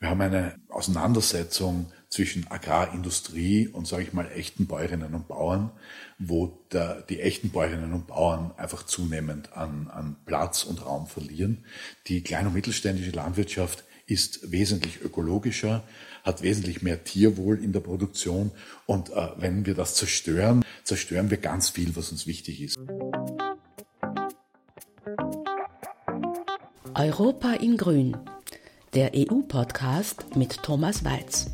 Wir haben eine Auseinandersetzung zwischen Agrarindustrie und, sage ich mal, echten Bäuerinnen und Bauern, wo der, die echten Bäuerinnen und Bauern einfach zunehmend an, an Platz und Raum verlieren. Die kleine und mittelständische Landwirtschaft ist wesentlich ökologischer, hat wesentlich mehr Tierwohl in der Produktion und äh, wenn wir das zerstören, zerstören wir ganz viel, was uns wichtig ist. Europa in Grün, der EU-Podcast mit Thomas Walz.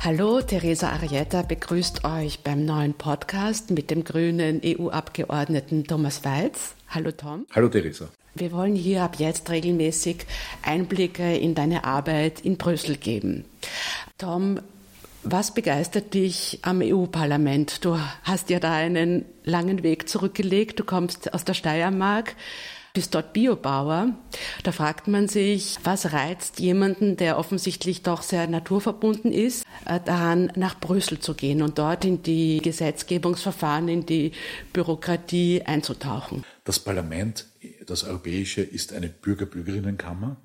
Hallo, Theresa Arietta begrüßt euch beim neuen Podcast mit dem grünen EU-Abgeordneten Thomas Walz. Hallo Tom. Hallo Theresa. Wir wollen hier ab jetzt regelmäßig Einblicke in deine Arbeit in Brüssel geben. Tom, was begeistert dich am EU-Parlament? Du hast ja da einen langen Weg zurückgelegt. Du kommst aus der Steiermark bist dort Biobauer. Da fragt man sich, was reizt jemanden, der offensichtlich doch sehr naturverbunden ist, äh, daran nach Brüssel zu gehen und dort in die Gesetzgebungsverfahren, in die Bürokratie einzutauchen. Das Parlament, das Europäische, ist eine Bürger-Bürgerinnenkammer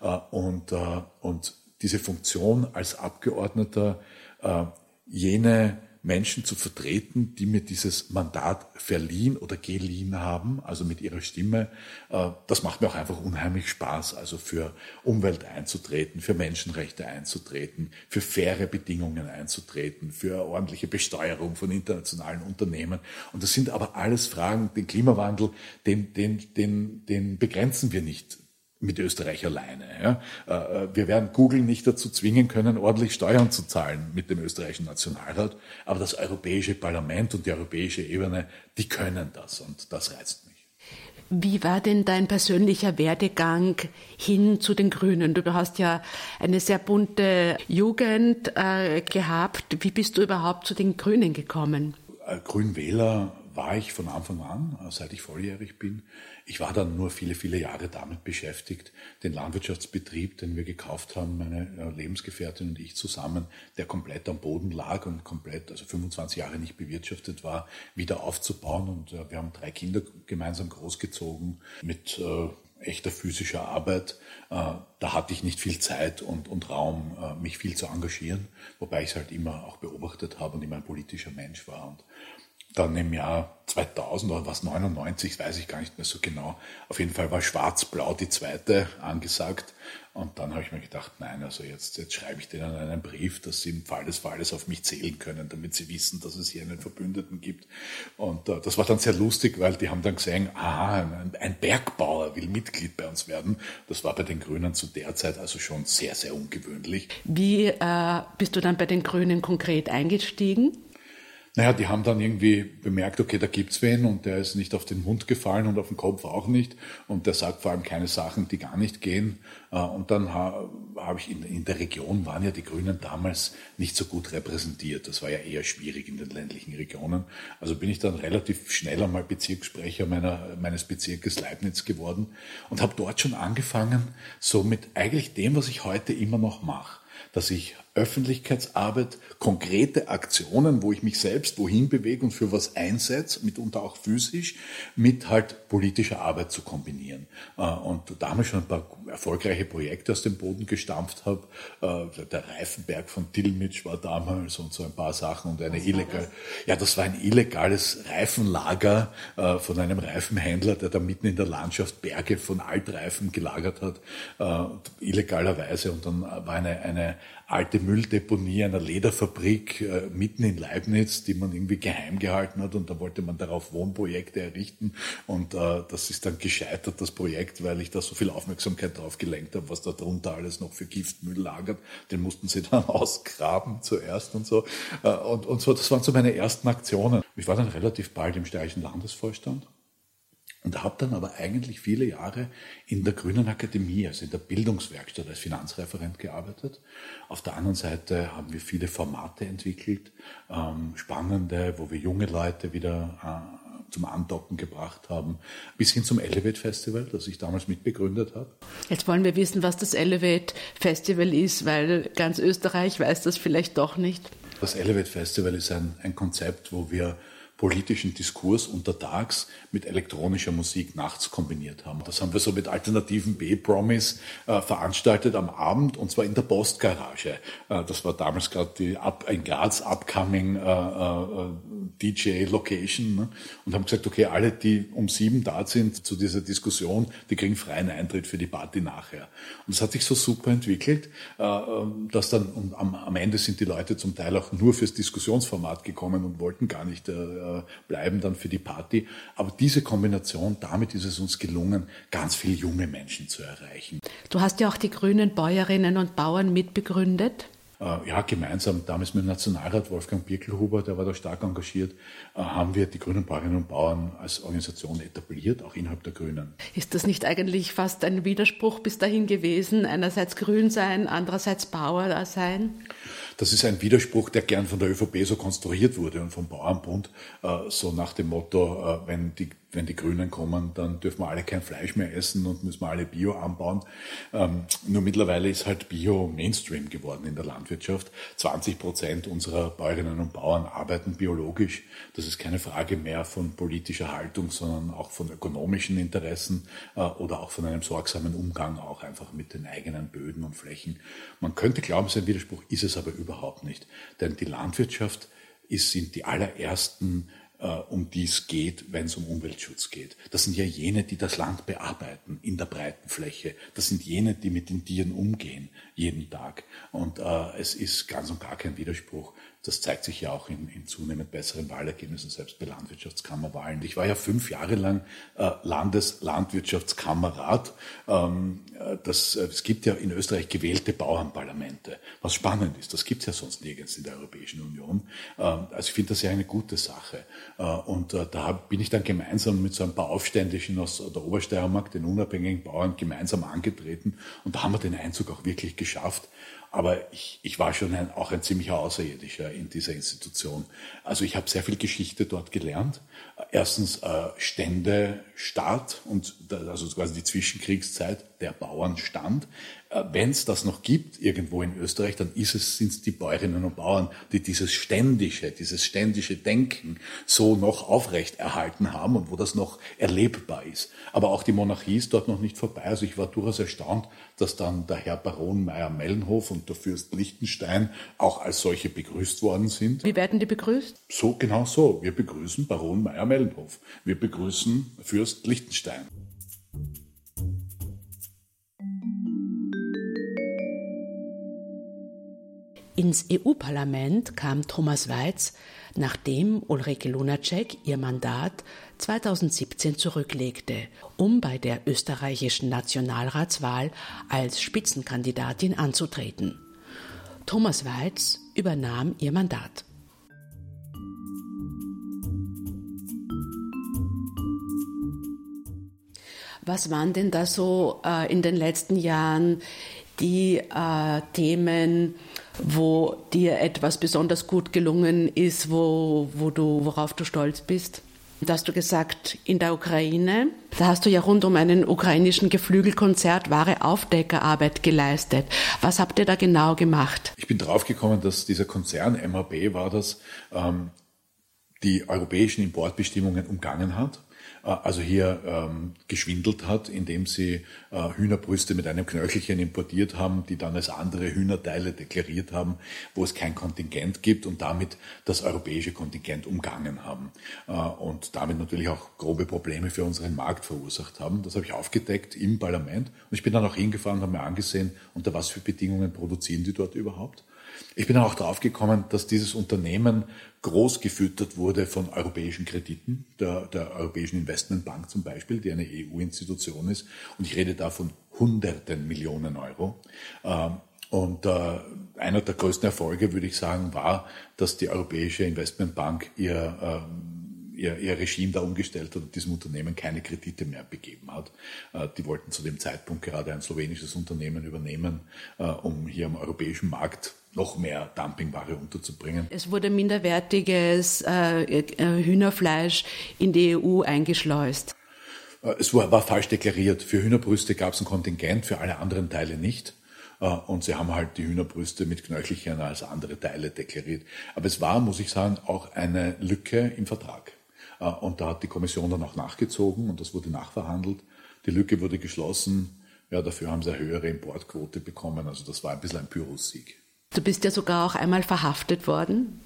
äh, und, äh, und diese Funktion als Abgeordneter jene Menschen zu vertreten, die mir dieses Mandat verliehen oder geliehen haben, also mit ihrer Stimme. Äh, das macht mir auch einfach unheimlich Spaß, also für Umwelt einzutreten, für Menschenrechte einzutreten, für faire Bedingungen einzutreten, für ordentliche Besteuerung von internationalen Unternehmen. Und das sind aber alles Fragen, den Klimawandel, den, den, den, den begrenzen wir nicht mit Österreich alleine. Ja. Äh, wir werden Google nicht dazu zwingen können, ordentlich Steuern zu zahlen mit dem österreichischen Nationalrat, aber das Europäische Parlament und die europäische Ebene, die können das und das reizt mich. Wie war denn dein persönlicher Werdegang hin zu den Grünen? Du hast ja eine sehr bunte Jugend äh, gehabt. Wie bist du überhaupt zu den Grünen gekommen? Äh, Grünwähler war ich von Anfang an, seit ich volljährig bin. Ich war dann nur viele, viele Jahre damit beschäftigt, den Landwirtschaftsbetrieb, den wir gekauft haben, meine äh, Lebensgefährtin und ich zusammen, der komplett am Boden lag und komplett, also 25 Jahre nicht bewirtschaftet war, wieder aufzubauen. Und äh, wir haben drei Kinder gemeinsam großgezogen mit äh, echter physischer Arbeit. Da hatte ich nicht viel Zeit und, und Raum, mich viel zu engagieren, wobei ich es halt immer auch beobachtet habe und immer ein politischer Mensch war. Und dann im Jahr 2000 oder was 99, weiß ich gar nicht mehr so genau. Auf jeden Fall war Schwarz-Blau die zweite angesagt. Und dann habe ich mir gedacht, nein, also jetzt, jetzt schreibe ich denen einen Brief, dass sie im Fall des Falles auf mich zählen können, damit sie wissen, dass es hier einen Verbündeten gibt. Und äh, das war dann sehr lustig, weil die haben dann gesehen, aha, ein, ein Bergbauer will Mitglied bei uns werden. Das war bei den Grünen zu der Zeit also schon sehr, sehr ungewöhnlich. Wie äh, bist du dann bei den Grünen konkret eingestiegen? Naja, die haben dann irgendwie bemerkt, okay, da gibt's wen und der ist nicht auf den Mund gefallen und auf den Kopf auch nicht und der sagt vor allem keine Sachen, die gar nicht gehen. Äh, und dann habe ich in, in der Region waren ja die Grünen damals nicht so gut repräsentiert. Das war ja eher schwierig in den ländlichen Regionen. Also bin ich dann relativ schnell einmal Bezirkssprecher meiner, meines Bezirkes Leibniz geworden und habe dort schon angefangen, so mit eigentlich dem, was ich heute immer noch mache dass ich Öffentlichkeitsarbeit, konkrete Aktionen, wo ich mich selbst wohin bewege und für was einsetze, mitunter auch physisch, mit halt politischer Arbeit zu kombinieren. Äh, und damals schon ein paar erfolgreiche Projekte aus dem Boden gestampft habe. Äh, der Reifenberg von Tilmitsch war damals und so ein paar Sachen und eine illegale, ja, das war ein illegales Reifenlager äh, von einem Reifenhändler, der da mitten in der Landschaft Berge von Altreifen gelagert hat, illegalerweise. Und dann war eine, eine alte Mülldeponie einer Lederfabrik äh, mitten in Leibniz, die man irgendwie geheim gehalten hat und da wollte man darauf Wohnprojekte errichten und äh, das ist dann gescheitert, das Projekt, weil ich da so viel Aufmerksamkeit drauf gelenkt habe, was da drunter alles noch für Giftmüll lagert. Den mussten sie dann ausgraben zuerst und so. Äh, und, und so, das waren so meine ersten Aktionen. Ich war dann relativ bald im steirischen Landesvorstand und habe dann aber eigentlich viele Jahre in der Grünen Akademie, also in der Bildungswerkstatt als Finanzreferent gearbeitet. Auf der anderen Seite haben wir viele Formate entwickelt, ähm, spannende, wo wir junge Leute wieder äh, zum Andocken gebracht haben, bis hin zum Elevate Festival, das ich damals mitbegründet habe. Jetzt wollen wir wissen, was das Elevate Festival ist, weil ganz Österreich weiß das vielleicht doch nicht. Das Elevate Festival ist ein, ein Konzept, wo wir politischen Diskurs untertags mit elektronischer Musik nachts kombiniert haben. Das haben wir so mit alternativen B-Promis äh, veranstaltet am Abend und zwar in der Postgarage. Äh, das war damals gerade die Up, ein Graz upcoming äh, äh DJ-Location ne? und haben gesagt, okay, alle, die um sieben da sind zu dieser Diskussion, die kriegen freien Eintritt für die Party nachher. Und es hat sich so super entwickelt, äh, ähm, dass dann am, am Ende sind die Leute zum Teil auch nur fürs Diskussionsformat gekommen und wollten gar nicht äh, bleiben dann für die Party. Aber diese Kombination, damit ist es uns gelungen, ganz viele junge Menschen zu erreichen. Du hast ja auch die Grünen Bäuerinnen und Bauern mitbegründet. Äh, ja, gemeinsam, damals mit dem Nationalrat Wolfgang Birkelhuber, der war da stark engagiert, äh, haben wir die Grünen Bäuerinnen und Bauern als Organisation etabliert, auch innerhalb der Grünen. Ist das nicht eigentlich fast ein Widerspruch bis dahin gewesen? Einerseits grün sein, andererseits Bauer sein? Das ist ein Widerspruch, der gern von der ÖVP so konstruiert wurde und vom Bauernbund, äh, so nach dem Motto, wenn die wenn die Grünen kommen, dann dürfen wir alle kein Fleisch mehr essen und müssen wir alle Bio anbauen. Ähm, nur mittlerweile ist halt Bio Mainstream geworden in der Landwirtschaft. 20 Prozent unserer Bäuerinnen und Bauern arbeiten biologisch. Das ist keine Frage mehr von politischer Haltung, sondern auch von ökonomischen Interessen äh, oder auch von einem sorgsamen Umgang auch einfach mit den eigenen Böden und Flächen. Man könnte glauben, es ist ein Widerspruch, ist es aber überhaupt nicht. Denn die Landwirtschaft ist, sind die allerersten um die es geht, wenn es um Umweltschutz geht. Das sind ja jene, die das Land bearbeiten in der breiten Fläche. Das sind jene, die mit den Tieren umgehen jeden Tag. Und äh, es ist ganz und gar kein Widerspruch, das zeigt sich ja auch in, in zunehmend besseren Wahlergebnissen, selbst bei Landwirtschaftskammerwahlen. Ich war ja fünf Jahre lang äh, Landeslandwirtschaftskammerrat. Ähm, äh, das, äh, es gibt ja in Österreich gewählte Bauernparlamente, was spannend ist. Das gibt es ja sonst nirgends in der Europäischen Union. Ähm, also ich finde das ja eine gute Sache. Äh, und äh, da bin ich dann gemeinsam mit so ein paar Aufständischen aus der Obersteiermark, den unabhängigen Bauern, gemeinsam angetreten. Und da haben wir den Einzug auch wirklich geschafft. Aber ich, ich war schon ein, auch ein ziemlicher Außerirdischer in dieser Institution. Also ich habe sehr viel Geschichte dort gelernt. Erstens äh, Stände, Staat und also quasi die Zwischenkriegszeit, der Bauernstand. Äh, Wenn es das noch gibt irgendwo in Österreich, dann ist es, sind es die Bäuerinnen und Bauern, die dieses ständische, dieses ständische Denken so noch aufrecht erhalten haben und wo das noch erlebbar ist. Aber auch die Monarchie ist dort noch nicht vorbei. Also ich war durchaus erstaunt, dass dann der Herr Baron Meyer-Mellenhof und der Fürst Liechtenstein auch als solche begrüßt worden sind. Wie werden die begrüßt? So, genau so. Wir begrüßen Baron Meyer-Mellenhof. Wir begrüßen Fürst Liechtenstein. Ins EU-Parlament kam Thomas Weiz, nachdem Ulrike Lunacek ihr Mandat 2017 zurücklegte, um bei der österreichischen Nationalratswahl als Spitzenkandidatin anzutreten. Thomas Weiz übernahm ihr Mandat. Was waren denn da so äh, in den letzten Jahren die äh, Themen, wo dir etwas besonders gut gelungen ist, wo, wo du, worauf du stolz bist? Da hast du gesagt, in der Ukraine, da hast du ja rund um einen ukrainischen Geflügelkonzert wahre Aufdeckerarbeit geleistet. Was habt ihr da genau gemacht? Ich bin draufgekommen, dass dieser Konzern, MHB war das, ähm, die europäischen Importbestimmungen umgangen hat also hier ähm, geschwindelt hat, indem sie äh, Hühnerbrüste mit einem Knöchelchen importiert haben, die dann als andere Hühnerteile deklariert haben, wo es kein Kontingent gibt und damit das europäische Kontingent umgangen haben äh, und damit natürlich auch grobe Probleme für unseren Markt verursacht haben. Das habe ich aufgedeckt im Parlament und ich bin dann auch hingefahren und habe mir angesehen, unter was für Bedingungen produzieren die dort überhaupt. Ich bin auch darauf gekommen, dass dieses Unternehmen groß gefüttert wurde von europäischen Krediten, der, der Europäischen Investmentbank zum Beispiel, die eine EU-Institution ist. Und ich rede da von hunderten Millionen Euro. Ähm, und äh, einer der größten Erfolge, würde ich sagen, war, dass die Europäische Investmentbank ihr, äh, ihr, ihr Regime da umgestellt hat und diesem Unternehmen keine Kredite mehr begeben hat. Äh, die wollten zu dem Zeitpunkt gerade ein slowenisches Unternehmen übernehmen, äh, um hier am europäischen Markt noch mehr Dumpingware unterzubringen. Es wurde minderwertiges äh, Hühnerfleisch in die EU eingeschleust. Es war, war falsch deklariert. Für Hühnerbrüste gab es ein Kontingent, für alle anderen Teile nicht. Und sie haben halt die Hühnerbrüste mit Knöchelchen als andere Teile deklariert. Aber es war, muss ich sagen, auch eine Lücke im Vertrag. Äh, und da hat die Kommission dann auch nachgezogen und das wurde nachverhandelt. Die Lücke wurde geschlossen. Ja, dafür haben sie eine höhere Importquote bekommen. Also das war ein bisschen ein Pyrrhus-Sieg. Du bist ja sogar auch einmal verhaftet worden.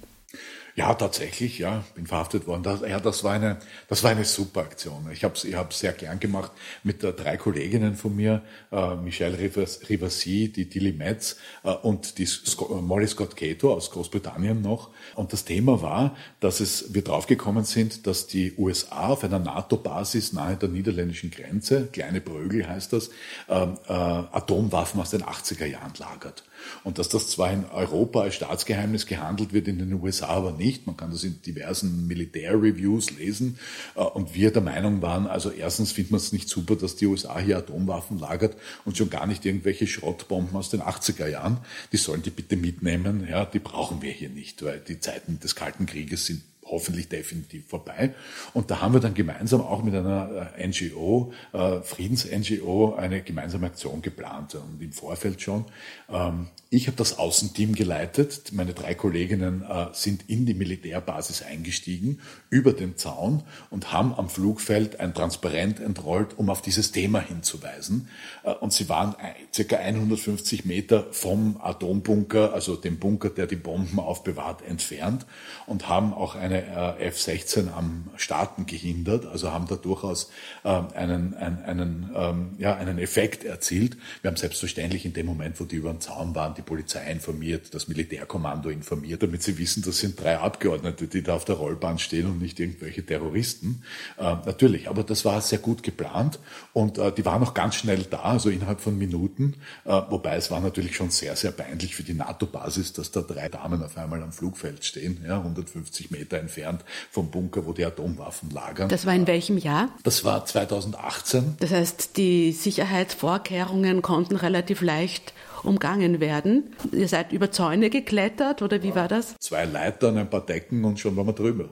Ja, tatsächlich, ja, bin verhaftet worden. Das, ja, das war eine, das war eine super Aktion. Ich habe es ich hab's sehr gern gemacht mit äh, drei Kolleginnen von mir, äh, Michelle Rivasi, die Tilly Metz äh, und die Sc äh, Molly Scott Cato aus Großbritannien noch. Und das Thema war, dass es, wir draufgekommen sind, dass die USA auf einer NATO-Basis nahe der niederländischen Grenze, kleine Brögel heißt das, ähm, äh, Atomwaffen aus den 80er Jahren lagert. Und dass das zwar in Europa als Staatsgeheimnis gehandelt wird, in den USA aber nicht. Man kann das in diversen Militärreviews lesen. Äh, und wir der Meinung waren, also erstens findet man es nicht super, dass die USA hier Atomwaffen lagert und schon gar nicht irgendwelche Schrottbomben aus den 80er Jahren. Die sollen die bitte mitnehmen. Ja, die brauchen wir hier nicht, weil die Zeiten des Kalten Krieges sind hoffentlich definitiv vorbei. Und da haben wir dann gemeinsam auch mit einer äh, NGO, äh, Friedens-NGO, eine gemeinsame Aktion geplant und im Vorfeld schon. Ähm, ich habe das Außenteam geleitet. Meine drei Kolleginnen äh, sind in die Militärbasis eingestiegen, über den Zaun und haben am Flugfeld ein Transparent entrollt, um auf dieses Thema hinzuweisen. Äh, und sie waren circa 150 Meter vom Atombunker, also dem Bunker, der die Bomben aufbewahrt, entfernt und haben auch eine äh, F-16 am Starten gehindert, also haben da durchaus ähm, einen, einen, einen, ähm, ja, einen Effekt erzielt. Wir haben selbstverständlich in dem Moment, wo die über den Zaun waren, die Polizei informiert, das Militärkommando informiert, damit sie wissen, das sind drei Abgeordnete, die da auf der Rollbahn stehen und nicht irgendwelche Terroristen. Äh, natürlich, aber das war sehr gut geplant und äh, die waren auch ganz schnell da, also innerhalb von Minuten, äh, wobei es war natürlich schon sehr, sehr peinlich für die NATO-Basis, dass da drei Damen auf einmal am Flugfeld stehen, ja, 150 Meter entfernt vom Bunker, wo die Atomwaffen lagern. Das war in welchem Jahr? Das war 2018. Das heißt, die Sicherheitsvorkehrungen konnten relativ leicht umgangen werden. Ihr seid über Zäune geklettert oder wie war das? Zwei Leitern, ein paar Decken und schon waren wir drüber.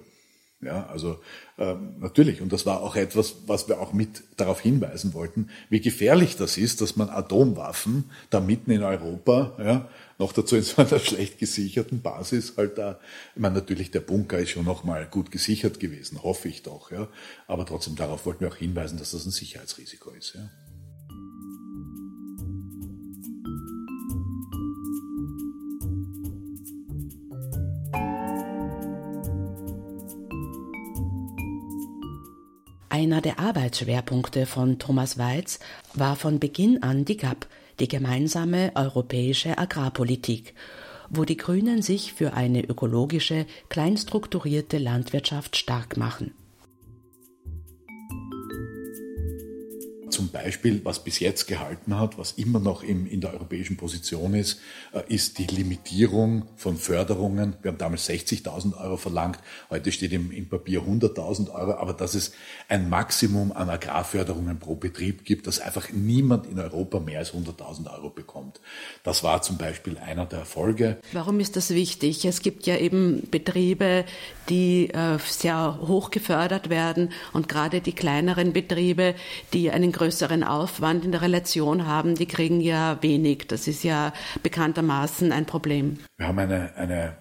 Ja, also ähm, natürlich. Und das war auch etwas, was wir auch mit darauf hinweisen wollten, wie gefährlich das ist, dass man Atomwaffen da mitten in Europa, ja, noch dazu in so einer schlecht gesicherten Basis halt da, ich meine, natürlich der Bunker ist schon nochmal gut gesichert gewesen, hoffe ich doch, ja. Aber trotzdem darauf wollten wir auch hinweisen, dass das ein Sicherheitsrisiko ist, ja. Einer der Arbeitsschwerpunkte von Thomas Weiz war von Beginn an die GAP, die gemeinsame europäische Agrarpolitik, wo die Grünen sich für eine ökologische, kleinstrukturierte Landwirtschaft stark machen. Zum Beispiel, was bis jetzt gehalten hat, was immer noch im, in der europäischen Position ist, äh, ist die Limitierung von Förderungen. Wir haben damals 60.000 Euro verlangt, heute steht im, im Papier 100.000 Euro, aber dass es ein Maximum an Agrarförderungen pro Betrieb gibt, dass einfach niemand in Europa mehr als 100.000 Euro bekommt. Das war zum Beispiel einer der Erfolge. Warum ist das wichtig? Es gibt ja eben Betriebe, die äh, sehr hoch gefördert werden und gerade die kleineren Betriebe, die einen größeren größeren Aufwand in der Relation haben, die kriegen ja wenig. Das ist ja bekanntermaßen ein Problem. Wir haben eine, eine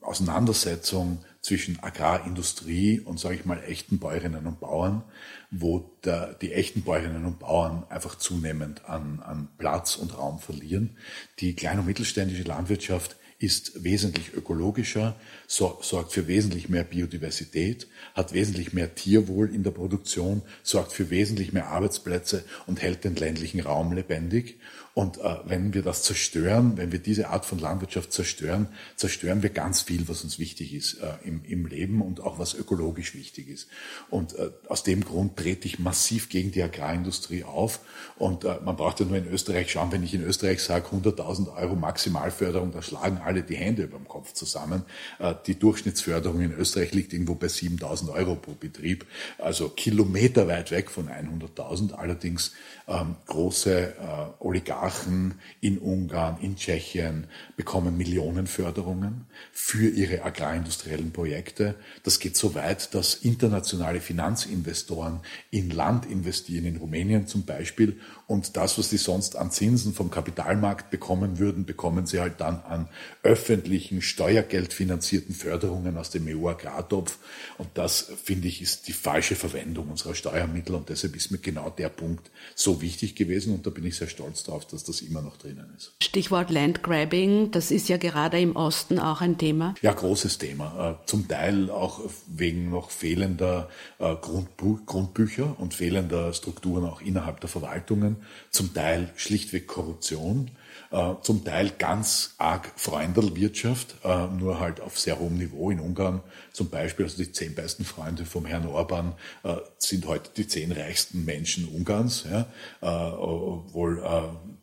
Auseinandersetzung zwischen Agrarindustrie und, sage ich mal, echten Bäuerinnen und Bauern, wo der, die echten Bäuerinnen und Bauern einfach zunehmend an, an Platz und Raum verlieren. Die kleine und mittelständische Landwirtschaft ist wesentlich ökologischer, sorgt für wesentlich mehr Biodiversität, hat wesentlich mehr Tierwohl in der Produktion, sorgt für wesentlich mehr Arbeitsplätze und hält den ländlichen Raum lebendig. Und äh, wenn wir das zerstören, wenn wir diese Art von Landwirtschaft zerstören, zerstören wir ganz viel, was uns wichtig ist äh, im, im Leben und auch was ökologisch wichtig ist. Und äh, aus dem Grund trete ich massiv gegen die Agrarindustrie auf. Und äh, man braucht ja nur in Österreich schauen, wenn ich in Österreich sage 100.000 Euro Maximalförderung, da schlagen alle die Hände über dem Kopf zusammen. Äh, die Durchschnittsförderung in Österreich liegt irgendwo bei 7.000 Euro pro Betrieb, also kilometerweit weg von 100.000. Allerdings ähm, große äh, Oligarchen Oligarchen in Ungarn, in Tschechien bekommen Millionenförderungen für ihre agrarindustriellen Projekte. Das geht so weit, dass internationale Finanzinvestoren in Land investieren, in Rumänien zum Beispiel, und das, was sie sonst an Zinsen vom Kapitalmarkt bekommen würden, bekommen sie halt dann an öffentlichen, steuergeldfinanzierten Förderungen aus dem EU-Agrartopf. Und das, finde ich, ist die falsche Verwendung unserer Steuermittel. Und deshalb ist mir genau der Punkt so wichtig gewesen. Und da bin ich sehr stolz darauf, dass das immer noch drinnen ist. Stichwort Landgrabbing, das ist ja gerade im Osten auch ein Thema. Ja, großes Thema. Äh, zum Teil auch wegen noch fehlender äh, Grundbücher und fehlender Strukturen auch innerhalb der Verwaltungen zum Teil schlichtweg Korruption, äh, zum Teil ganz arg Freundelwirtschaft, äh, nur halt auf sehr hohem Niveau. In Ungarn zum Beispiel, also die zehn besten Freunde vom Herrn Orban äh, sind heute die zehn reichsten Menschen Ungarns, ja, obwohl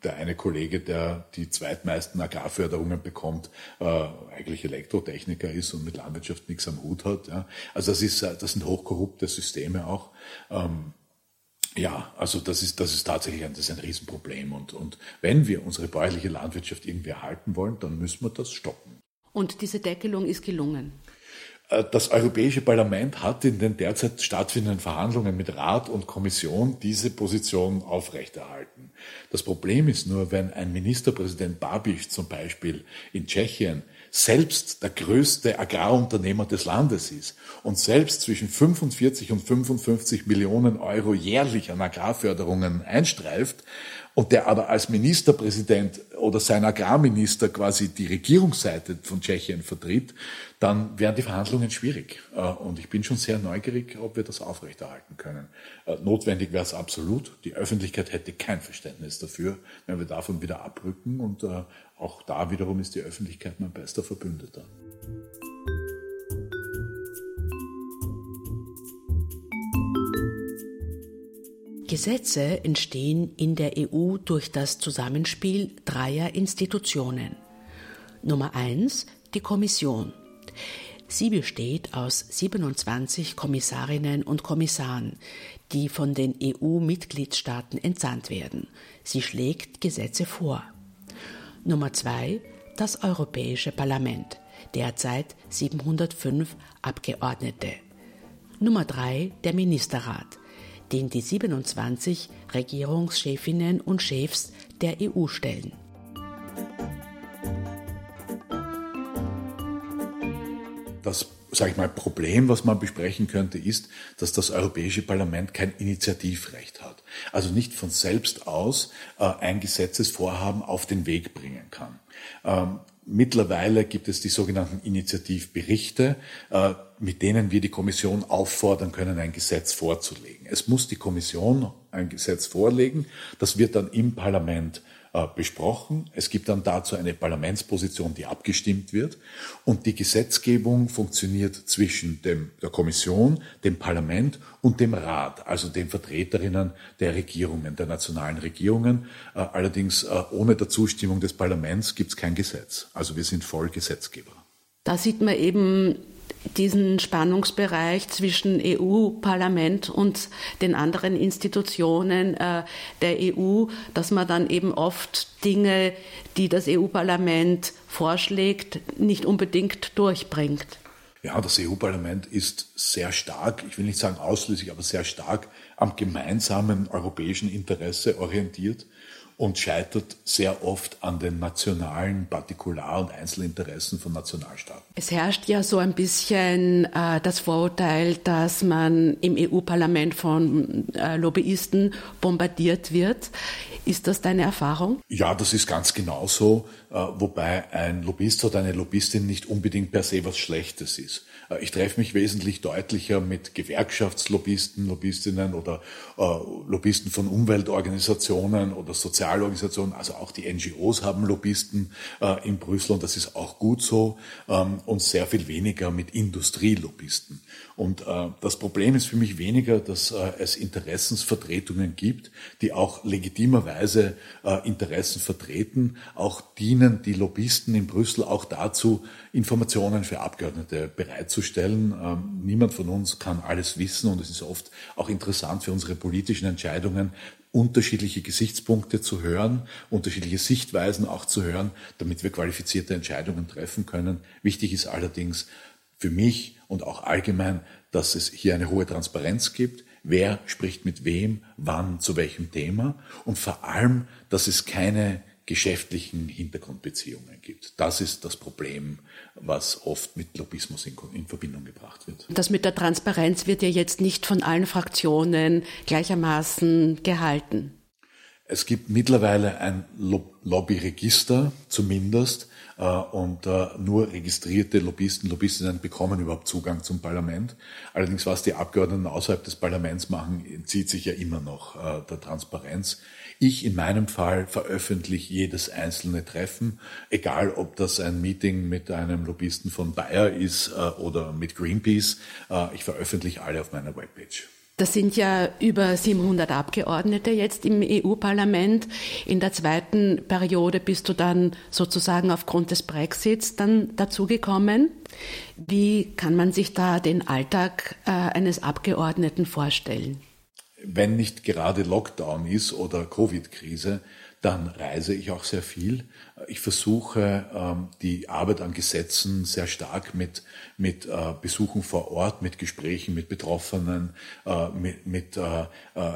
der eine Kollege, der die zweitmeisten Agrarförderungen bekommt, eigentlich Elektrotechniker ist und mit Landwirtschaft nichts am Hut hat. Ja. Also das, ist, das sind hochkorrupte Systeme auch. Ähm, ja, also das ist, das ist tatsächlich ein, das ist ein Riesenproblem. Und, und wenn wir unsere bäuerliche Landwirtschaft irgendwie erhalten wollen, dann müssen wir das stoppen. Und diese Deckelung ist gelungen. Äh, das Europäische Parlament hat in den derzeit stattfindenden Verhandlungen mit Rat und Kommission diese Position aufrechterhalten. Das Problem ist nur, wenn ein Ministerpräsident Babiš zum Beispiel in Tschechien selbst der größte Agrarunternehmer des Landes ist und selbst zwischen 45 und 55 Millionen Euro jährlich an Agrarförderungen einstreift und der aber als Ministerpräsident oder sein Agrarminister quasi die Regierungsseite von Tschechien vertritt, dann wären die Verhandlungen schwierig. Äh, und ich bin schon sehr neugierig, ob wir das aufrechterhalten können. Äh, notwendig wäre es absolut. Die Öffentlichkeit hätte kein Verständnis dafür, wenn wir davon wieder abrücken. Und äh, auch da wiederum ist die Öffentlichkeit mein bester Verbündeter. Gesetze entstehen in der EU durch das Zusammenspiel dreier Institutionen. Nummer eins die Kommission. Sie besteht aus 27 Kommissarinnen und Kommissaren, die von den EU-Mitgliedstaaten entsandt werden. Sie schlägt Gesetze vor. Nummer zwei das Europäische Parlament, derzeit 705 Abgeordnete. Nummer drei der Ministerrat, den die 27 Regierungschefinnen und Chefs der EU stellen. Sage ich mal, Problem, was man besprechen könnte, ist, dass das Europäische Parlament kein Initiativrecht hat. Also nicht von selbst aus äh, ein Gesetzesvorhaben auf den Weg bringen kann. Ähm, mittlerweile gibt es die sogenannten Initiativberichte, äh, mit denen wir die Kommission auffordern können, ein Gesetz vorzulegen. Es muss die Kommission ein Gesetz vorlegen, das wird dann im Parlament äh, besprochen. Es gibt dann dazu eine Parlamentsposition, die abgestimmt wird. Und die Gesetzgebung funktioniert zwischen dem, der Kommission, dem Parlament und dem Rat, also den Vertreterinnen der Regierungen, der nationalen Regierungen. Äh, allerdings äh, ohne der Zustimmung des Parlaments gibt es kein Gesetz. Also wir sind voll Gesetzgeber. Da sieht man eben, diesen Spannungsbereich zwischen EU-Parlament und den anderen Institutionen äh, der EU, dass man dann eben oft Dinge, die das EU-Parlament vorschlägt, nicht unbedingt durchbringt. Ja, das EU-Parlament ist sehr stark, ich will nicht sagen ausschließlich, aber sehr stark am gemeinsamen europäischen Interesse orientiert und scheitert sehr oft an den nationalen Partikular- und Einzelinteressen von Nationalstaaten. Es herrscht ja so ein bisschen äh, das Vorurteil, dass man im EU-Parlament von äh, Lobbyisten bombardiert wird. Ist das deine Erfahrung? Ja, das ist ganz genau so, äh, wobei ein Lobbyist oder eine Lobbyistin nicht unbedingt per se was Schlechtes ist. Äh, ich treffe mich wesentlich deutlicher mit Gewerkschaftslobbyisten, Lobbyistinnen oder äh, Lobbyisten von Umweltorganisationen oder Sozialorganisationen. Also auch die NGOs haben Lobbyisten äh, in Brüssel und das ist auch gut so ähm, und sehr viel weniger mit Industrielobbyisten. Und äh, das Problem ist für mich weniger, dass äh, es Interessensvertretungen gibt, die auch legitimerweise äh, Interessen vertreten. Auch dienen die Lobbyisten in Brüssel auch dazu, Informationen für Abgeordnete bereitzustellen. Ähm, niemand von uns kann alles wissen und es ist oft auch interessant für unsere politischen Entscheidungen, unterschiedliche Gesichtspunkte zu hören, unterschiedliche Sichtweisen auch zu hören, damit wir qualifizierte Entscheidungen treffen können. Wichtig ist allerdings für mich und auch allgemein, dass es hier eine hohe Transparenz gibt. Wer spricht mit wem, wann, zu welchem Thema und vor allem, dass es keine geschäftlichen Hintergrundbeziehungen gibt. Das ist das Problem, was oft mit Lobbyismus in, in, Verbindung gebracht wird. Das mit der Transparenz wird ja jetzt nicht von allen Fraktionen gleichermaßen gehalten. Es gibt mittlerweile ein Lobbyregister zumindest, äh, und äh, nur registrierte Lobbyisten, Lobbyistinnen bekommen überhaupt Zugang zum Parlament. Allerdings, was die Abgeordneten außerhalb des Parlaments machen, entzieht sich ja immer noch äh, der Transparenz. Ich in meinem Fall veröffentliche jedes einzelne Treffen, egal ob das ein Meeting mit einem Lobbyisten von Bayer ist oder mit Greenpeace. Ich veröffentliche alle auf meiner Webpage. Das sind ja über 700 Abgeordnete jetzt im EU-Parlament. In der zweiten Periode bist du dann sozusagen aufgrund des Brexits dann dazugekommen. Wie kann man sich da den Alltag äh, eines Abgeordneten vorstellen? Wenn nicht gerade Lockdown ist oder Covid-Krise, dann reise ich auch sehr viel. Ich versuche ähm, die Arbeit an Gesetzen sehr stark mit, mit äh, Besuchen vor Ort, mit Gesprächen mit Betroffenen, äh, mit, mit äh,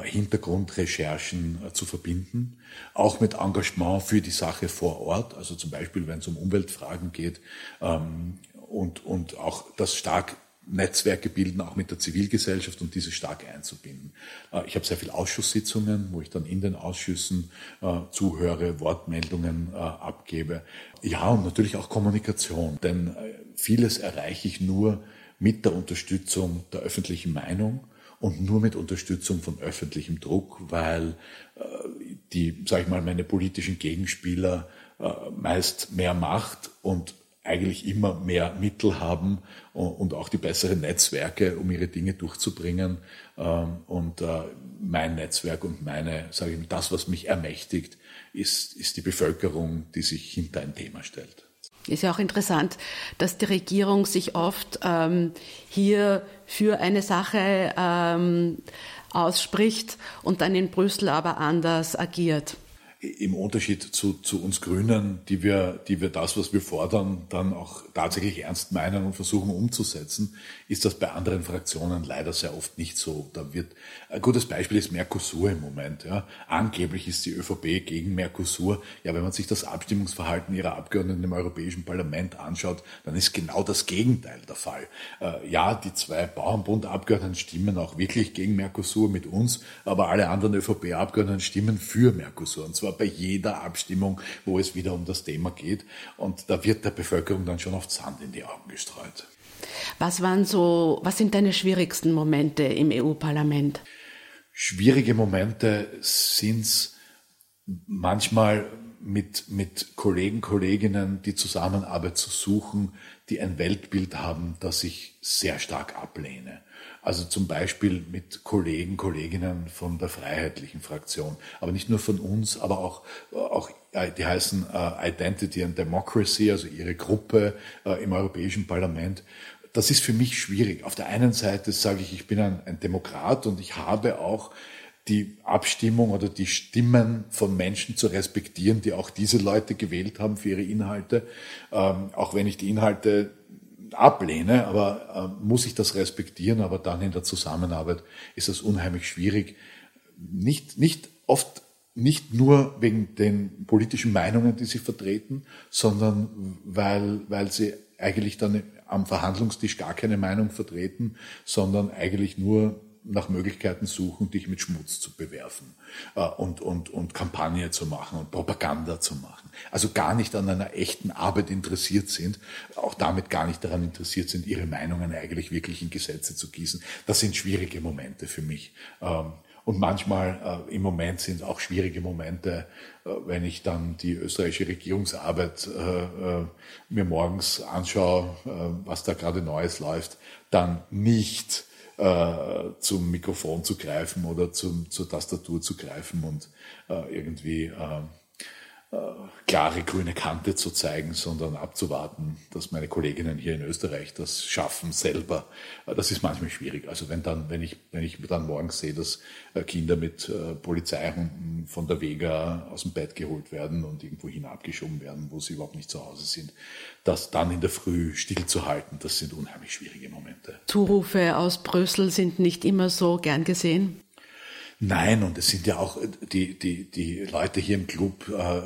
Hintergrundrecherchen zu verbinden. Auch mit Engagement für die Sache vor Ort, also zum Beispiel, wenn es um Umweltfragen geht ähm, und, und auch das stark Netzwerke bilden, auch mit der Zivilgesellschaft und diese stark einzubinden. Äh, ich habe sehr viele Ausschusssitzungen, wo ich dann in den Ausschüssen äh, zuhöre, Wortmeldungen äh, abgebe. Ja, und natürlich auch Kommunikation, denn äh, vieles erreiche ich nur mit der Unterstützung der öffentlichen Meinung und nur mit Unterstützung von öffentlichem Druck, weil äh, die, sag ich mal, meine politischen Gegenspieler äh, meist mehr Macht und eigentlich immer mehr Mittel haben und auch die besseren Netzwerke, um ihre Dinge durchzubringen. Ähm, und äh, mein Netzwerk und meine, sage ich mal, das, was mich ermächtigt, ist, ist die Bevölkerung, die sich hinter ein Thema stellt. Ist ja auch interessant, dass die Regierung sich oft ähm, hier für eine Sache ähm, ausspricht und dann in Brüssel aber anders agiert im Unterschied zu, zu uns Grünen, die wir, die wir das, was wir fordern, dann auch tatsächlich ernst meinen und versuchen umzusetzen, ist das bei anderen Fraktionen leider sehr oft nicht so. Da wird, ein gutes Beispiel ist Mercosur im Moment. Ja. Angeblich ist die ÖVP gegen Mercosur. Ja, wenn man sich das Abstimmungsverhalten ihrer Abgeordneten im Europäischen Parlament anschaut, dann ist genau das Gegenteil der Fall. Äh, ja, die zwei Bauernbund-Abgeordneten stimmen auch wirklich gegen Mercosur mit uns, aber alle anderen ÖVP-Abgeordneten stimmen für Mercosur. Und zwar bei jeder Abstimmung, wo es wieder um das Thema geht. Und da wird der Bevölkerung dann schon oft Sand in die Augen gestreut. Was waren so, was sind deine schwierigsten Momente im EU-Parlament? Schwierige Momente sind es manchmal mit, mit Kollegen, Kolleginnen die Zusammenarbeit zu suchen, die ein Weltbild haben, das ich sehr stark ablehne. Also zum Beispiel mit Kollegen, Kolleginnen von der Freiheitlichen Fraktion. Aber nicht nur von uns, aber auch, auch äh, die heißen uh, Identity and Democracy, also ihre Gruppe uh, im Europäischen Parlament. Das ist für mich schwierig. Auf der einen Seite sage ich, ich bin ein, ein Demokrat und ich habe auch die Abstimmung oder die Stimmen von Menschen zu respektieren, die auch diese Leute gewählt haben für ihre Inhalte, ähm, auch wenn ich die Inhalte ablehne, aber äh, muss ich das respektieren, aber dann in der Zusammenarbeit ist das unheimlich schwierig. Nicht, nicht oft nicht nur wegen den politischen Meinungen, die sie vertreten, sondern weil, weil sie eigentlich dann am Verhandlungstisch gar keine Meinung vertreten, sondern eigentlich nur nach Möglichkeiten suchen, dich mit Schmutz zu bewerfen äh, und, und, und Kampagne zu machen und Propaganda zu machen. Also gar nicht an einer echten Arbeit interessiert sind, auch damit gar nicht daran interessiert sind, ihre Meinungen eigentlich wirklich in Gesetze zu gießen. Das sind schwierige Momente für mich. Ähm, und manchmal äh, im Moment sind auch schwierige Momente, äh, wenn ich dann die österreichische Regierungsarbeit äh, äh, mir morgens anschaue, äh, was da gerade Neues läuft, dann nicht äh, zum Mikrofon zu greifen oder zum, zur Tastatur zu greifen und äh, irgendwie äh, klare grüne Kante zu zeigen, sondern abzuwarten, dass meine Kolleginnen hier in Österreich das schaffen selber. Äh, das ist manchmal schwierig. Also wenn dann, wenn ich, wenn ich dann morgens sehe, dass äh, Kinder mit Polizeihunden von der Vega aus dem Bett geholt werden und irgendwo hin abgeschoben werden, wo sie überhaupt nicht zu Hause sind, das dann in der Früh stillzuhalten, das sind unheimlich schwierige Momente. Zurufe aus Brüssel sind nicht immer so gern gesehen. Nein, und es sind ja auch die, die, die Leute hier im Club äh,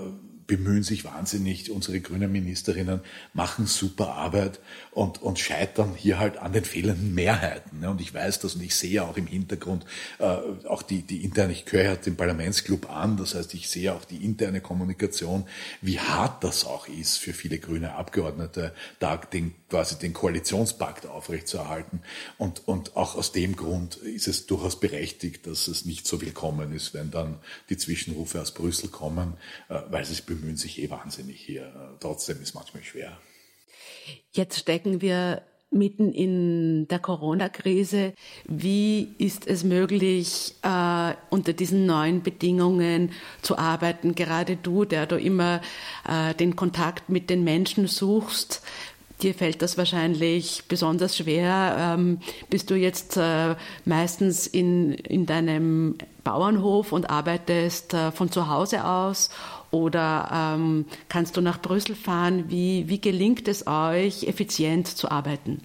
bemühen sich wahnsinnig, unsere grünen Ministerinnen machen super Arbeit und, und scheitern hier halt an den fehlenden Mehrheiten. Ne? Und ich weiß das und ich sehe auch im Hintergrund äh, auch die, die interne, ich gehöre ja den Parlamentsclub an, das heißt, ich sehe auch die interne Kommunikation, wie hart das auch ist für viele grüne Abgeordnete, da den, quasi den Koalitionspakt aufrechtzuerhalten. Und, und auch aus dem Grund ist es durchaus berechtigt, dass es nicht so willkommen ist, wenn dann die Zwischenrufe aus Brüssel kommen, äh, weil sie es bemühen bemühen sich eh wahnsinnig hier. Trotzdem ist manchmal schwer. Jetzt stecken wir mitten in der Corona-Krise. Wie ist es möglich, äh, unter diesen neuen Bedingungen zu arbeiten? Gerade du, der du immer äh, den Kontakt mit den Menschen suchst, dir fällt das wahrscheinlich besonders schwer. Ähm, bist du jetzt äh, meistens in, in deinem Bauernhof und arbeitest äh, von zu Hause aus oder ähm, kannst du nach Brüssel fahren? Wie, wie gelingt es euch, effizient zu arbeiten?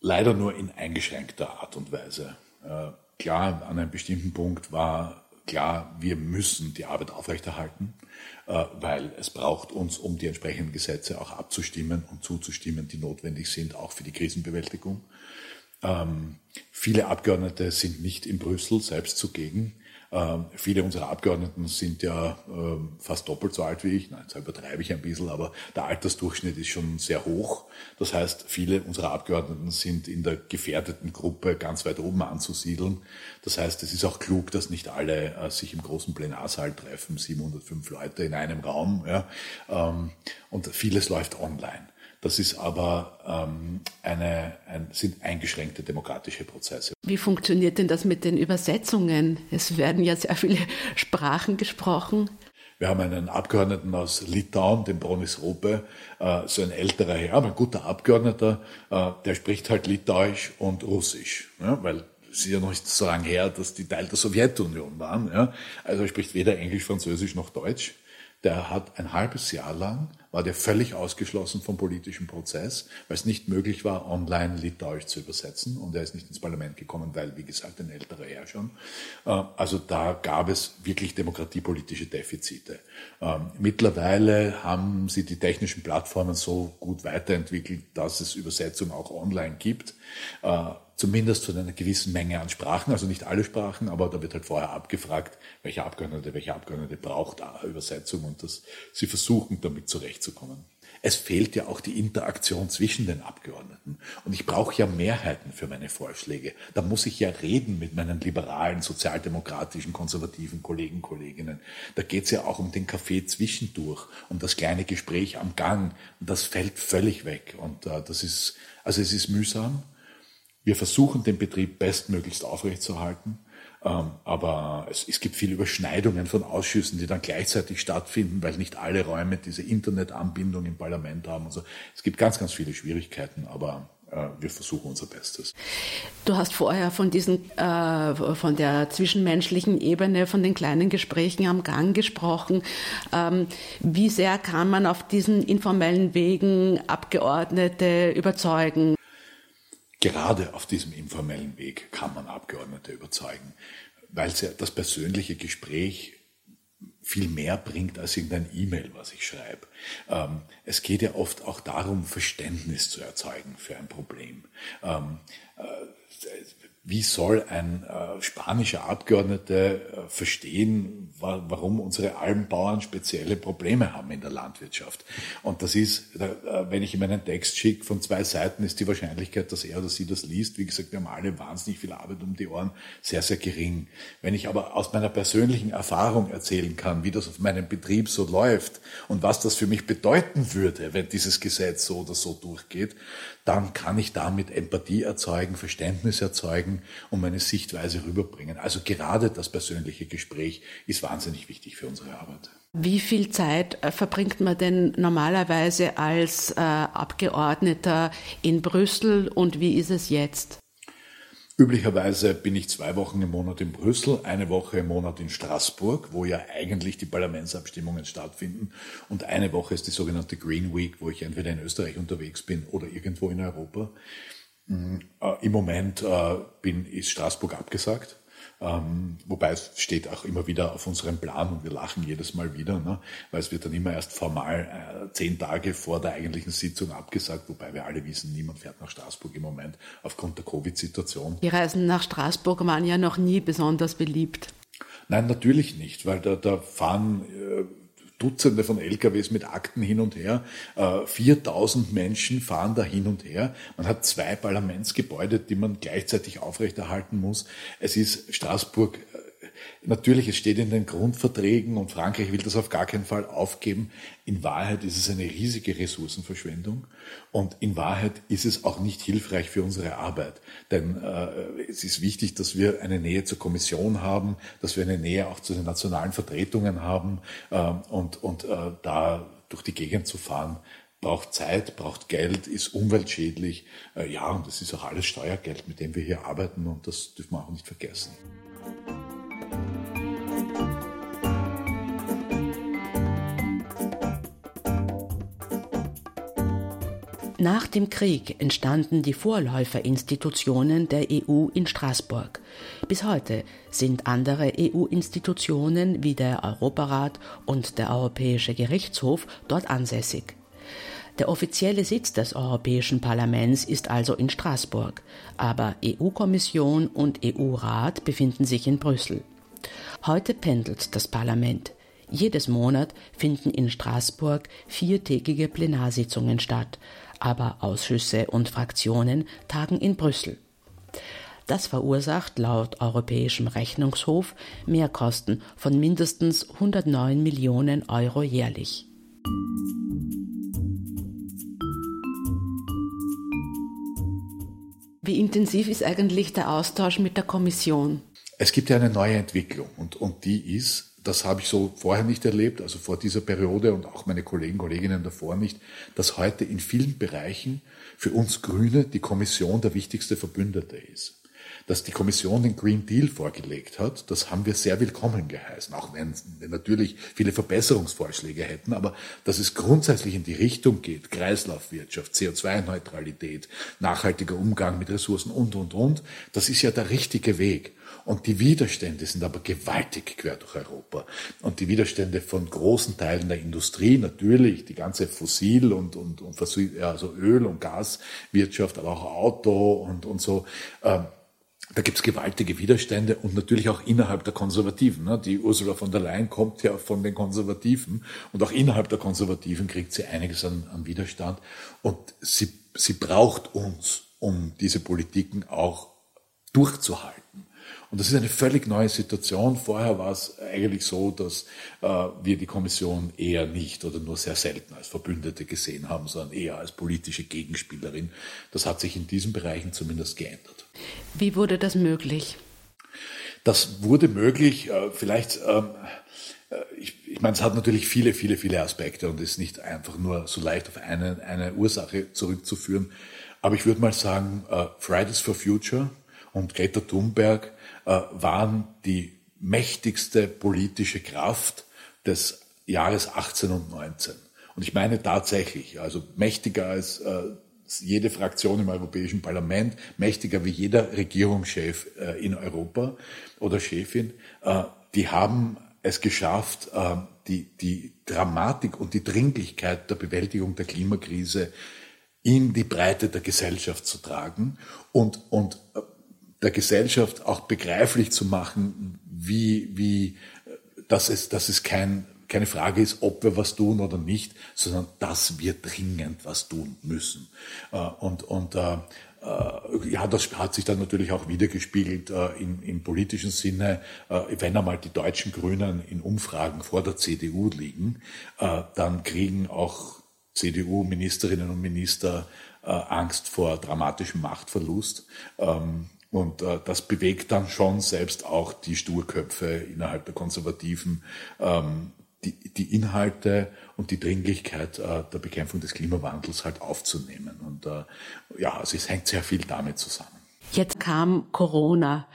Leider nur in eingeschränkter Art und Weise. Äh, klar, an einem bestimmten Punkt war klar, wir müssen die Arbeit aufrechterhalten, äh, weil es braucht uns, um die entsprechenden Gesetze auch abzustimmen und zuzustimmen, die notwendig sind, auch für die Krisenbewältigung. Ähm, viele Abgeordnete sind nicht in Brüssel selbst zugegen. Ähm, viele unserer Abgeordneten sind ja ähm, fast doppelt so alt wie ich. Nein, das übertreibe ich ein bisschen, aber der Altersdurchschnitt ist schon sehr hoch. Das heißt, viele unserer Abgeordneten sind in der gefährdeten Gruppe ganz weit oben anzusiedeln. Das heißt, es ist auch klug, dass nicht alle äh, sich im großen Plenarsaal treffen, 705 Leute in einem Raum. Ja, ähm, und vieles läuft online. Das ist aber ähm, eine, ein, sind eingeschränkte demokratische Prozesse. Wie funktioniert denn das mit den Übersetzungen? Es werden ja sehr viele Sprachen gesprochen. Wir haben einen Abgeordneten aus Litauen, den Bronis Rope, äh, so ein älterer Herr, aber ein guter Abgeordneter, äh, der spricht halt Litauisch und Russisch, ja, weil es ist ja noch nicht so lange her, dass die Teil der Sowjetunion waren. Ja. Also er spricht weder Englisch, Französisch noch Deutsch der hat ein halbes Jahr lang, war der völlig ausgeschlossen vom politischen Prozess, weil es nicht möglich war, online Litauisch zu übersetzen. Und er ist nicht ins Parlament gekommen, weil, wie gesagt, ein älterer Herr schon. Äh, also da gab es wirklich demokratiepolitische Defizite. Ähm, mittlerweile haben sie die technischen Plattformen so gut weiterentwickelt, dass es Übersetzung auch online gibt äh, zumindest zu einer gewissen Menge an Sprachen, also nicht alle Sprachen, aber da wird halt vorher abgefragt, welche Abgeordnete, welche Abgeordnete braucht Übersetzung und dass sie versuchen, damit zurechtzukommen. Es fehlt ja auch die Interaktion zwischen den Abgeordneten. Und ich brauche ja Mehrheiten für meine Vorschläge. Da muss ich ja reden mit meinen liberalen, sozialdemokratischen, konservativen Kollegen, Kolleginnen. Da geht es ja auch um den Kaffee zwischendurch, um das kleine Gespräch am Gang. Und das fällt völlig weg. Und äh, das ist, also es ist mühsam. Wir versuchen, den Betrieb bestmöglichst aufrechtzuerhalten. Ähm, aber es, es, gibt viele Überschneidungen von Ausschüssen, die dann gleichzeitig stattfinden, weil nicht alle Räume diese Internetanbindung im Parlament haben. Also es gibt ganz, ganz viele Schwierigkeiten, aber äh, wir versuchen unser Bestes. Du hast vorher von diesen, äh, von der zwischenmenschlichen Ebene, von den kleinen Gesprächen am Gang gesprochen. Ähm, wie sehr kann man auf diesen informellen Wegen Abgeordnete überzeugen? Gerade auf diesem informellen Weg kann man Abgeordnete überzeugen, weil ja das persönliche Gespräch viel mehr bringt als irgendein E-Mail, was ich schreibe. Ähm, es geht ja oft auch darum, Verständnis zu erzeugen für ein Problem. Ähm, äh, wie soll ein äh, spanischer Abgeordneter äh, verstehen, wa warum unsere Almbauern spezielle Probleme haben in der Landwirtschaft? Und das ist, äh, wenn ich ihm einen Text schicke von zwei Seiten, ist die Wahrscheinlichkeit, dass er oder sie das liest, wie gesagt, wir haben alle wahnsinnig viel Arbeit um die Ohren, sehr, sehr gering. Wenn ich aber aus meiner persönlichen Erfahrung erzählen kann, wie das auf meinem Betrieb so läuft und was das für mich bedeuten würde, wenn dieses Gesetz so oder so durchgeht, dann kann ich damit Empathie erzeugen, Verständnis erzeugen und meine Sichtweise rüberbringen. Also gerade das persönliche Gespräch ist wahnsinnig wichtig für unsere Arbeit. Wie viel Zeit äh, verbringt man denn normalerweise als äh, Abgeordneter in Brüssel und wie ist es jetzt? Üblicherweise bin ich zwei Wochen im Monat in Brüssel, eine Woche im Monat in Straßburg, wo ja eigentlich die Parlamentsabstimmungen stattfinden. Und eine Woche ist die sogenannte Green Week, wo ich entweder in Österreich unterwegs bin oder irgendwo in Europa. Äh, Im Moment äh, bin, ist Straßburg abgesagt. Ähm, wobei es steht auch immer wieder auf unserem Plan und wir lachen jedes Mal wieder, ne? weil es wird dann immer erst formal äh, zehn Tage vor der eigentlichen Sitzung abgesagt, wobei wir alle wissen, niemand fährt nach Straßburg im Moment aufgrund der Covid-Situation. Die Reisen nach Straßburg waren ja noch nie besonders beliebt. Nein, natürlich nicht, weil da, da fahren Dutzende von LKWs mit Akten hin und her. 4000 äh, Menschen fahren da hin und her. Man hat zwei Parlamentsgebäude, die man gleichzeitig aufrechterhalten muss. Es ist Straßburg Natürlich, es steht in den Grundverträgen und Frankreich will das auf gar keinen Fall aufgeben. In Wahrheit ist es eine riesige Ressourcenverschwendung und in Wahrheit ist es auch nicht hilfreich für unsere Arbeit. Denn äh, es ist wichtig, dass wir eine Nähe zur Kommission haben, dass wir eine Nähe auch zu den nationalen Vertretungen haben äh, und, und äh, da durch die Gegend zu fahren, braucht Zeit, braucht Geld, ist umweltschädlich. Äh, ja, und das ist auch alles Steuergeld, mit dem wir hier arbeiten und das dürfen wir auch nicht vergessen. Nach dem Krieg entstanden die Vorläuferinstitutionen der EU in Straßburg. Bis heute sind andere EU-Institutionen wie der Europarat und der Europäische Gerichtshof dort ansässig. Der offizielle Sitz des Europäischen Parlaments ist also in Straßburg, aber EU-Kommission und EU-Rat befinden sich in Brüssel. Heute pendelt das Parlament. Jedes Monat finden in Straßburg viertägige Plenarsitzungen statt, aber Ausschüsse und Fraktionen tagen in Brüssel. Das verursacht laut Europäischem Rechnungshof Mehrkosten von mindestens 109 Millionen Euro jährlich. Wie intensiv ist eigentlich der Austausch mit der Kommission? Es gibt ja eine neue Entwicklung und, und die ist, das habe ich so vorher nicht erlebt, also vor dieser Periode und auch meine Kollegen, Kolleginnen davor nicht, dass heute in vielen Bereichen für uns Grüne die Kommission der wichtigste Verbündete ist. Dass die Kommission den Green Deal vorgelegt hat, das haben wir sehr willkommen geheißen, auch wenn wir natürlich viele Verbesserungsvorschläge hätten, aber dass es grundsätzlich in die Richtung geht, Kreislaufwirtschaft, CO2-Neutralität, nachhaltiger Umgang mit Ressourcen und, und, und, das ist ja der richtige Weg. Und die Widerstände sind aber gewaltig quer durch Europa. Und die Widerstände von großen Teilen der Industrie, natürlich die ganze Fossil- und, und, und also Öl- und Gaswirtschaft, aber auch Auto und, und so. Ähm, da gibt's gewaltige Widerstände und natürlich auch innerhalb der Konservativen. Ne? Die Ursula von der Leyen kommt ja von den Konservativen und auch innerhalb der Konservativen kriegt sie einiges an, an Widerstand. Und sie, sie braucht uns, um diese Politiken auch durchzuhalten. Und das ist eine völlig neue Situation. Vorher war es eigentlich so, dass äh, wir die Kommission eher nicht oder nur sehr selten als Verbündete gesehen haben, sondern eher als politische Gegenspielerin. Das hat sich in diesen Bereichen zumindest geändert. Wie wurde das möglich? Das wurde möglich, äh, vielleicht, ähm, äh, ich, ich meine, es hat natürlich viele, viele, viele Aspekte und ist nicht einfach nur so leicht auf eine, eine Ursache zurückzuführen. Aber ich würde mal sagen, äh, Fridays for Future und Greta Thunberg waren die mächtigste politische Kraft des Jahres 18 und 19. Und ich meine tatsächlich, also mächtiger als äh, jede Fraktion im Europäischen Parlament, mächtiger wie jeder Regierungschef äh, in Europa oder Chefin, äh, die haben es geschafft, äh, die, die Dramatik und die Dringlichkeit der Bewältigung der Klimakrise in die Breite der Gesellschaft zu tragen und, und äh, der Gesellschaft auch begreiflich zu machen, wie, wie, dass es, dass es kein, keine Frage ist, ob wir was tun oder nicht, sondern dass wir dringend was tun müssen. Äh, und, und äh, äh, ja, das hat sich dann natürlich auch wiedergespiegelt im, im politischen Sinne. Wenn einmal die deutschen Grünen in Umfragen vor der CDU liegen, dann kriegen auch CDU-Ministerinnen und Minister Angst vor dramatischem Machtverlust. Ähm, und äh, das bewegt dann schon selbst auch die Sturköpfe innerhalb der Konservativen, ähm, die, die Inhalte und die Dringlichkeit äh, der Bekämpfung des Klimawandels halt aufzunehmen. Und äh, ja, also es hängt sehr viel damit zusammen. Jetzt kam Corona.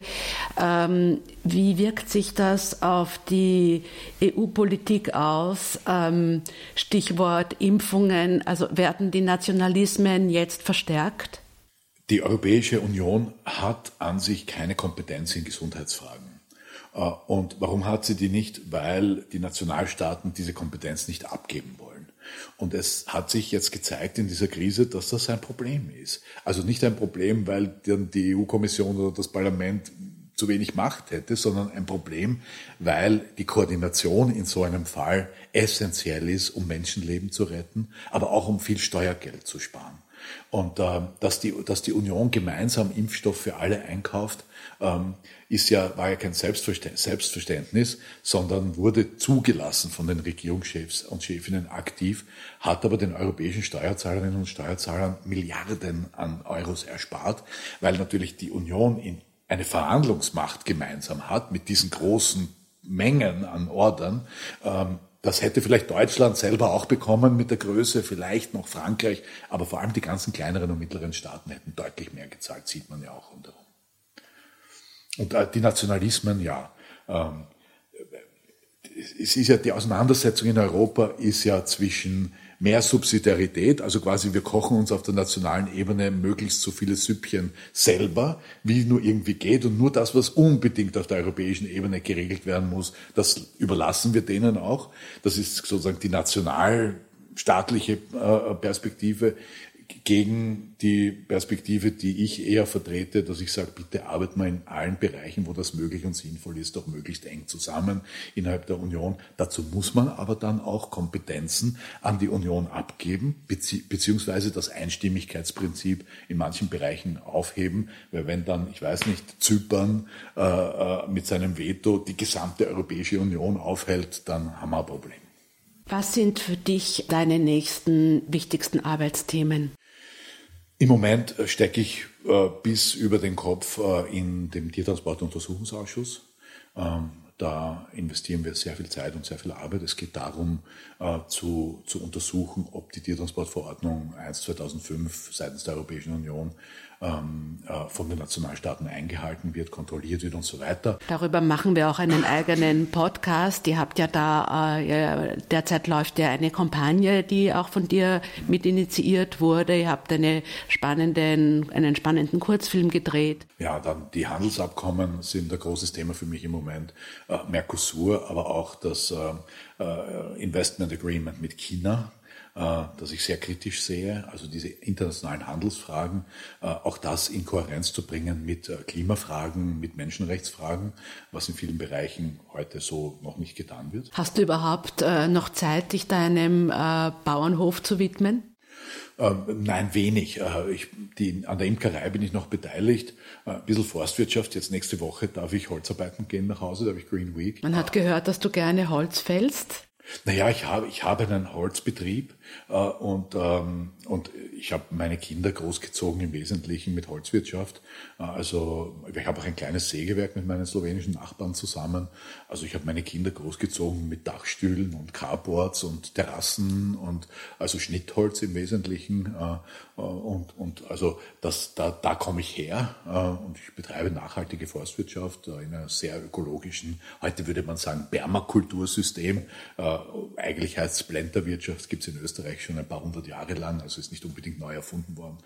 Ähm, wie wirkt sich das auf die EU-Politik aus? Ähm, Stichwort Impfungen. Also werden die Nationalismen jetzt verstärkt? Die Europäische Union hat an sich keine Kompetenz in Gesundheitsfragen. Äh, und warum hat sie die nicht? Weil die Nationalstaaten diese Kompetenz nicht abgeben wollen. Und es hat sich jetzt gezeigt in dieser Krise, dass das ein Problem ist. Also nicht ein Problem, weil dann die EU-Kommission oder das Parlament zu wenig Macht hätte, sondern ein Problem, weil die Koordination in so einem Fall essentiell ist, um Menschenleben zu retten, aber auch um viel Steuergeld zu sparen. Und äh, dass, die, dass die Union gemeinsam Impfstoff für alle einkauft, ähm, ist ja, war ja kein Selbstverständnis, sondern wurde zugelassen von den Regierungschefs und Chefinnen aktiv, hat aber den europäischen Steuerzahlerinnen und Steuerzahlern Milliarden an Euros erspart, weil natürlich die Union in eine Verhandlungsmacht gemeinsam hat mit diesen großen Mengen an Ordern. Ähm, das hätte vielleicht Deutschland selber auch bekommen mit der Größe, vielleicht noch Frankreich, aber vor allem die ganzen kleineren und mittleren Staaten hätten deutlich mehr gezahlt, sieht man ja auch rundherum. Und äh, die Nationalismen, ja. Ähm, es ist ja die Auseinandersetzung in Europa ist ja zwischen mehr Subsidiarität, also quasi wir kochen uns auf der nationalen Ebene möglichst so viele Süppchen selber, wie nur irgendwie geht und nur das, was unbedingt auf der europäischen Ebene geregelt werden muss, das überlassen wir denen auch. Das ist sozusagen die nationalstaatliche äh, Perspektive gegen die Perspektive, die ich eher vertrete, dass ich sage, bitte arbeitet mal in allen Bereichen, wo das möglich und sinnvoll ist, doch möglichst eng zusammen innerhalb der Union. Dazu muss man aber dann auch Kompetenzen an die Union abgeben, beziehungsweise das Einstimmigkeitsprinzip in manchen Bereichen aufheben, weil wenn dann, ich weiß nicht, Zypern äh, äh mit seinem Veto die gesamte Europäische Union aufhält, dann haben wir ein Problem. Was sind für dich deine nächsten wichtigsten Arbeitsthemen? Im Moment äh, stecke ich äh, bis über den Kopf äh, in dem Tiertransportuntersuchungsausschuss. Ähm, da investieren wir sehr viel Zeit und sehr viel Arbeit. Es geht darum, äh, zu, zu untersuchen, ob die Tiertransportverordnung 1-2005 seitens der Europäischen Union von den Nationalstaaten eingehalten wird, kontrolliert wird und so weiter. Darüber machen wir auch einen eigenen Podcast. Ihr habt ja da, äh, derzeit läuft ja eine Kampagne, die auch von dir mit initiiert wurde. Ihr habt eine spannenden, einen spannenden Kurzfilm gedreht. Ja, dann die Handelsabkommen sind ein großes Thema für mich im Moment. Äh, Mercosur, aber auch das äh, äh Investment Agreement mit China äh, das ich sehr kritisch sehe, also diese internationalen Handelsfragen, äh, auch das in Kohärenz zu bringen mit äh, Klimafragen, mit Menschenrechtsfragen, was in vielen Bereichen heute so noch nicht getan wird. Hast du überhaupt noch Zeit, dich deinem Bauernhof zu widmen? Ähm, nein, wenig. Ich, die, an der Imkerei bin ich noch beteiligt. Ein bisschen Forstwirtschaft. Jetzt nächste Woche darf ich Holzarbeiten gehen nach Hause, da habe ich Green Week. Man hat gehört, dass du gerne Holz fällst. Naja, ich habe, ich habe einen Holzbetrieb äh, und, ähm, und ich habe meine Kinder großgezogen im Wesentlichen mit Holzwirtschaft. Äh, also ich habe auch ein kleines Sägewerk mit meinen slowenischen Nachbarn zusammen. Also ich habe meine Kinder großgezogen mit Dachstühlen und Carports und Terrassen und also Schnittholz im Wesentlichen. Äh, äh und, und also das, da, da komme ich her äh, und ich betreibe nachhaltige Forstwirtschaft äh, in einer sehr ökologischen, heute würde man sagen, Permakultursystem. Eigentlich heißt es Blenderwirtschaft, gibt es in Österreich schon ein paar hundert Jahre lang, also ist nicht unbedingt neu erfunden worden.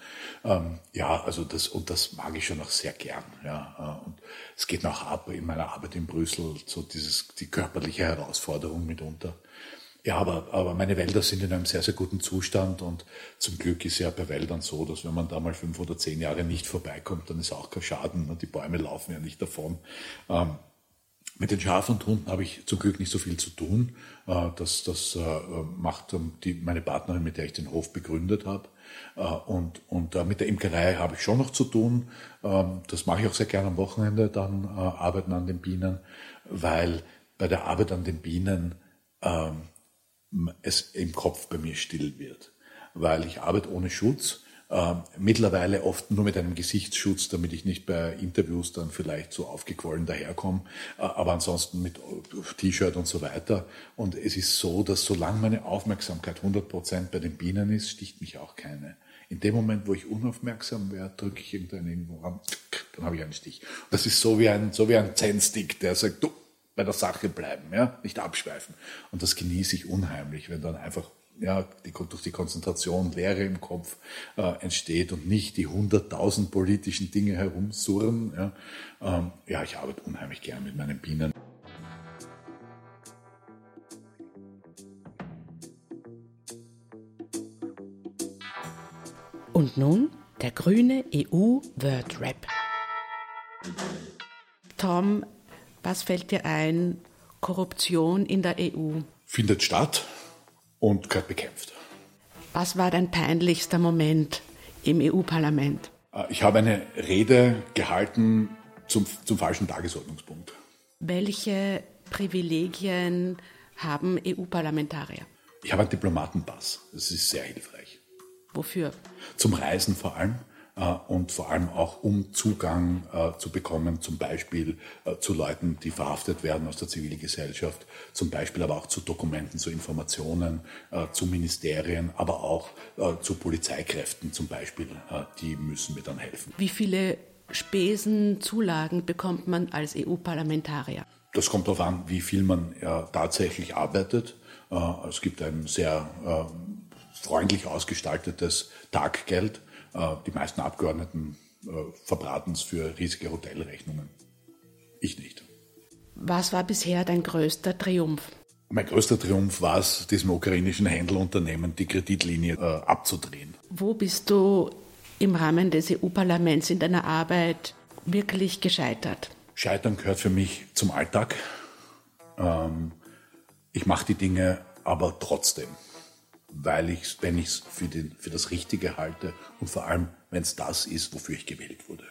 Ähm, ja, also das, und das mag ich schon auch sehr gern. Ja, äh, und es geht noch ab in meiner Arbeit in Brüssel, so dieses, die körperliche Herausforderung mitunter. Ja, aber, aber meine Wälder sind in einem sehr, sehr guten Zustand und zum Glück ist ja bei Wäldern so, dass wenn man da mal fünf oder zehn Jahre nicht vorbeikommt, dann ist auch kein Schaden und die Bäume laufen ja nicht davon. Ähm, mit den Schafen und Hunden habe ich zum Glück nicht so viel zu tun. Äh, das, das äh, macht ähm, die, meine Partnerin, mit der ich den Hof begründet habe. Äh, und, und mit der Imkerei habe ich schon noch zu tun. Ähm, das mache ich auch sehr gerne am Wochenende, dann arbeiten an den Bienen, weil bei der Arbeit an den Bienen ähm, es im Kopf bei mir still wird. Weil ich arbeite ohne Schutz Äh, mittlerweile oft nur mit einem Gesichtsschutz, damit ich nicht bei Interviews dann vielleicht so aufgequollen daherkomme, äh, aber ansonsten mit T-Shirt und so weiter. Und es ist so, dass solange meine Aufmerksamkeit 100% bei den Bienen ist, sticht mich auch keine. In dem Moment, wo ich unaufmerksam werde, drücke ich irgendeinen irgendwo ran, dann habe ich einen Stich. Das ist so wie ein, so wie ein Zen-Stick, der sagt, du, bei der Sache bleiben, ja, nicht abschweifen. Und das genieße ich unheimlich, wenn dann einfach ja, die, durch die Konzentration Leere im Kopf äh, entsteht und nicht die hunderttausend politischen Dinge herumsurren. Ja, ähm, ja ich arbeite unheimlich gern mit meinen Bienen. Und nun der grüne EU-Word-Rap. Tom, was fällt dir ein? Korruption in der EU? Findet statt und gehört bekämpft. Was war dein peinlichster Moment im EU-Parlament? Äh, ich habe eine Rede gehalten zum, zum falschen Tagesordnungspunkt. Welche Privilegien haben EU-Parlamentarier? Ich habe einen Diplomatenpass. Das ist sehr hilfreich. Wofür? Zum Reisen vor allem. Äh, und vor allem auch um Zugang äh, zu bekommen, zum Beispiel äh, zu Leuten, die verhaftet werden aus der Zivilgesellschaft, zum Beispiel aber auch zu Dokumenten, zu Informationen, zu Ministerien, aber auch zu Polizeikräften zum Beispiel, die müssen mir dann helfen. Wie viele Spesen, Zulagen bekommt man als EU-Parlamentarier? Das kommt darauf an, wie viel man tatsächlich arbeitet. Es gibt ein sehr freundlich ausgestaltetes Taggeld die meisten Abgeordneten äh, verbraten es für riesige Hotelrechnungen. Ich nicht. Was war bisher dein größter Triumph? Mein größter Triumph war es, diesem ukrainischen Händlerunternehmen die Kreditlinie äh, abzudrehen. Wo bist du im Rahmen des EU-Parlaments in deiner Arbeit wirklich gescheitert? Scheitern gehört für mich zum Alltag. Ähm, ich mache die Dinge aber trotzdem weil ich wenn ich es für, für das Richtige halte und vor allem, wenn es das ist, wofür ich gewählt wurde.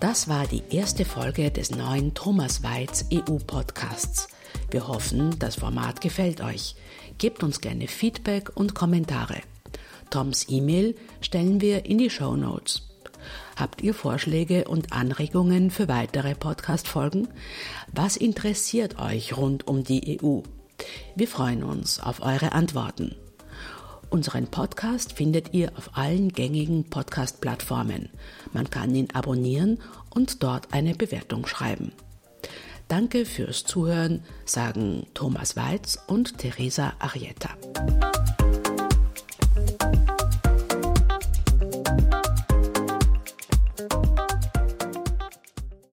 Das war die erste Folge des neuen Thomas Weiz EU-Podcasts. Wir hoffen, das Format gefällt euch. Gebt uns gerne Feedback und Kommentare. Toms E-Mail stellen wir in die Show Notes. Habt ihr Vorschläge und Anregungen für weitere Podcast-Folgen? Was interessiert euch rund um die EU? Wir freuen uns auf eure Antworten. Unseren Podcast findet ihr auf allen gängigen Podcast-Plattformen. Man kann ihn abonnieren und dort eine Bewertung schreiben. Danke fürs Zuhören, sagen Thomas Weiz und Teresa Arietta.